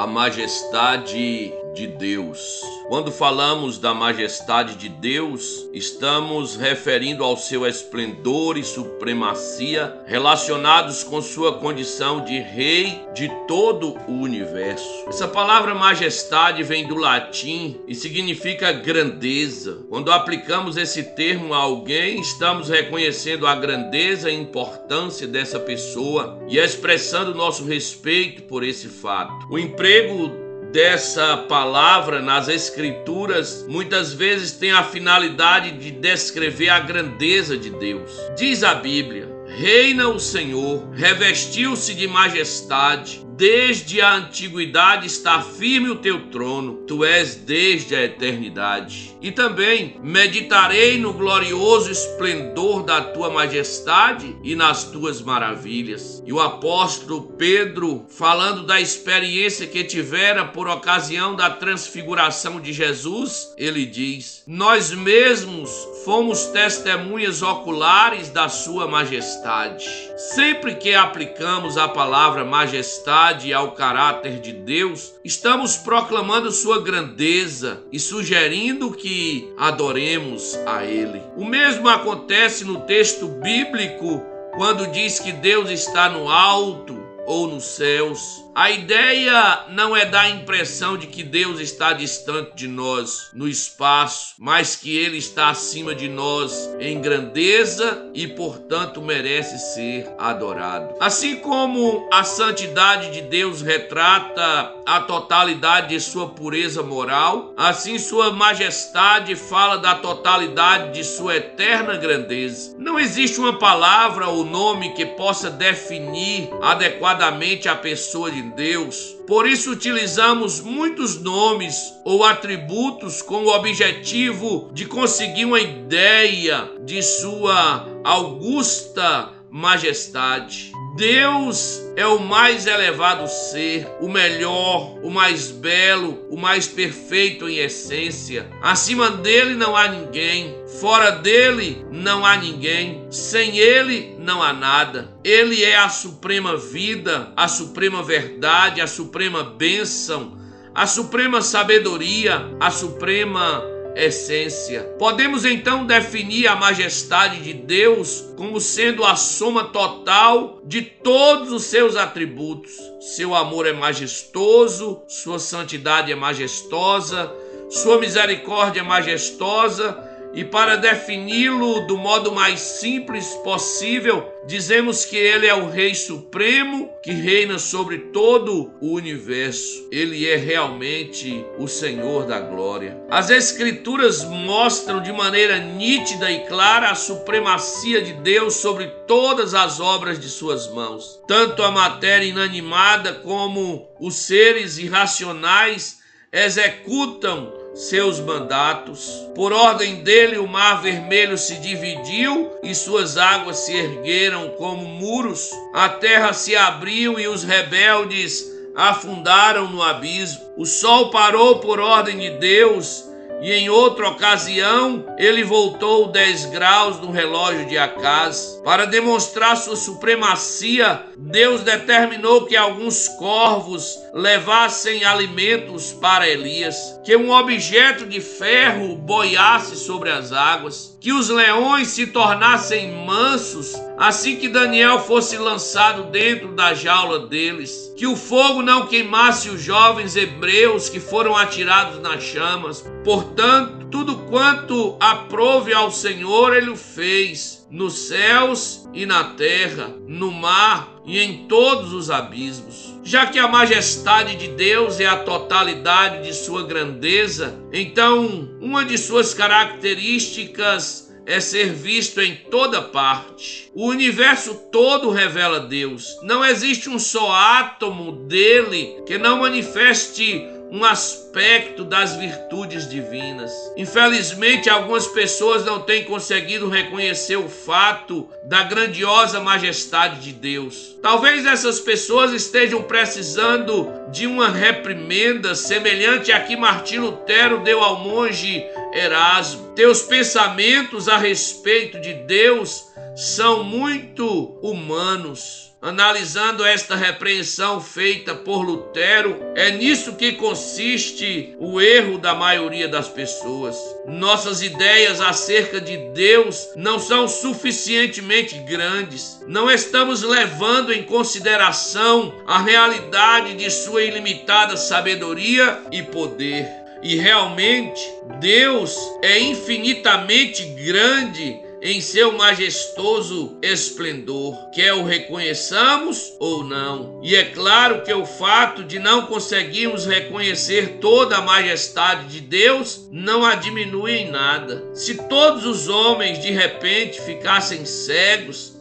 a majestade de Deus. Quando falamos da majestade de Deus, estamos referindo ao seu esplendor e supremacia relacionados com sua condição de rei de todo o universo. Essa palavra majestade vem do latim e significa grandeza. Quando aplicamos esse termo a alguém, estamos reconhecendo a grandeza e importância dessa pessoa e expressando nosso respeito por esse fato. O emprego dessa palavra nas Escrituras muitas vezes tem a finalidade de descrever a grandeza de Deus. Diz a Bíblia: Reina o Senhor, revestiu-se de majestade, desde a antiguidade está firme o teu trono, tu és desde a eternidade. E também meditarei no glorioso esplendor da tua majestade e nas tuas maravilhas. E o apóstolo Pedro, falando da experiência que tivera por ocasião da transfiguração de Jesus, ele diz: Nós mesmos fomos testemunhas oculares da sua majestade. Sempre que aplicamos a palavra majestade, e ao caráter de Deus, estamos proclamando sua grandeza e sugerindo que adoremos a Ele. O mesmo acontece no texto bíblico quando diz que Deus está no alto ou nos céus. A ideia não é dar a impressão de que Deus está distante de nós no espaço, mas que Ele está acima de nós em grandeza e, portanto, merece ser adorado. Assim como a santidade de Deus retrata a totalidade de sua pureza moral, assim Sua majestade fala da totalidade de sua eterna grandeza. Não existe uma palavra ou nome que possa definir adequadamente a pessoa de de Deus. Por isso utilizamos muitos nomes ou atributos com o objetivo de conseguir uma ideia de sua augusta majestade. Deus é o mais elevado ser, o melhor, o mais belo, o mais perfeito em essência. Acima dele não há ninguém, fora dele não há ninguém, sem ele não há nada. Ele é a suprema vida, a suprema verdade, a suprema bênção, a suprema sabedoria, a suprema essência. Podemos então definir a majestade de Deus como sendo a soma total de todos os seus atributos. Seu amor é majestoso, sua santidade é majestosa, sua misericórdia é majestosa e para defini-lo do modo mais simples possível, dizemos que ele é o Rei Supremo que reina sobre todo o universo. Ele é realmente o Senhor da glória. As Escrituras mostram de maneira nítida e clara a supremacia de Deus sobre todas as obras de suas mãos. Tanto a matéria inanimada como os seres irracionais executam seus mandatos. Por ordem dele, o mar vermelho se dividiu e suas águas se ergueram como muros. A terra se abriu e os rebeldes afundaram no abismo. O sol parou por ordem de Deus e em outra ocasião ele voltou 10 graus no relógio de Acaz. Para demonstrar sua supremacia, Deus determinou que alguns corvos levassem alimentos para Elias, que um objeto de ferro boiasse sobre as águas, que os leões se tornassem mansos assim que Daniel fosse lançado dentro da jaula deles, que o fogo não queimasse os jovens hebreus que foram atirados nas chamas. Portanto, tudo quanto aprove ao Senhor, ele o fez, nos céus e na terra, no mar e em todos os abismos. Já que a majestade de Deus é a totalidade de sua grandeza, então uma de suas características é ser visto em toda parte. O universo todo revela Deus. Não existe um só átomo dele que não manifeste um aspecto aspecto das virtudes divinas. Infelizmente, algumas pessoas não têm conseguido reconhecer o fato da grandiosa majestade de Deus. Talvez essas pessoas estejam precisando de uma reprimenda semelhante a que Martim Lutero deu ao monge Erasmo. Teus pensamentos a respeito de Deus são muito humanos. Analisando esta repreensão feita por Lutero, é nisso que consiste o erro da maioria das pessoas. Nossas ideias acerca de Deus não são suficientemente grandes. Não estamos levando em consideração a realidade de sua ilimitada sabedoria e poder. E realmente, Deus é infinitamente grande em seu majestoso esplendor, quer o reconheçamos ou não. E é claro que o fato de não conseguirmos reconhecer toda a majestade de Deus não a diminui em nada. Se todos os homens de repente ficassem cegos,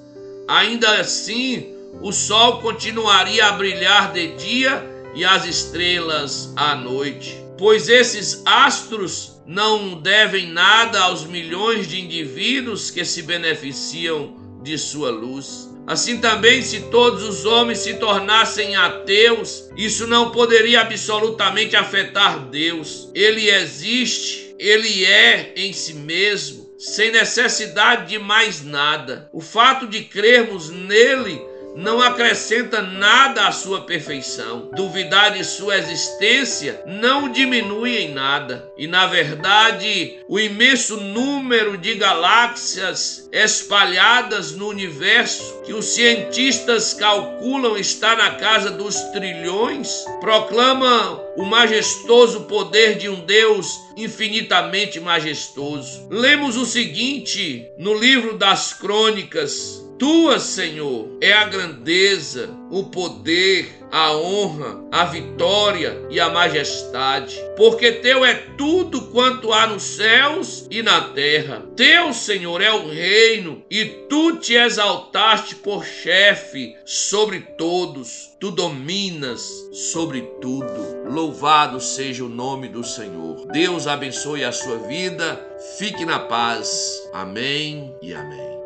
ainda assim o sol continuaria a brilhar de dia e as estrelas à noite. Pois esses astros não devem nada aos milhões de indivíduos que se beneficiam de sua luz. Assim também, se todos os homens se tornassem ateus, isso não poderia absolutamente afetar Deus. Ele existe, ele é em si mesmo, sem necessidade de mais nada. O fato de crermos nele não acrescenta nada à sua perfeição. Duvidar de sua existência não diminui em nada. E na verdade, o imenso número de galáxias espalhadas no universo, que os cientistas calculam estar na casa dos trilhões, proclama o majestoso poder de um Deus infinitamente majestoso. Lemos o seguinte no livro das Crônicas, tua, Senhor, é a grandeza, o poder, a honra, a vitória e a majestade, porque teu é tudo quanto há nos céus e na terra. Teu, Senhor, é o reino e tu te exaltaste por chefe sobre todos. Tu dominas sobre tudo. Louvado seja o nome do Senhor. Deus abençoe a sua vida. Fique na paz. Amém e amém.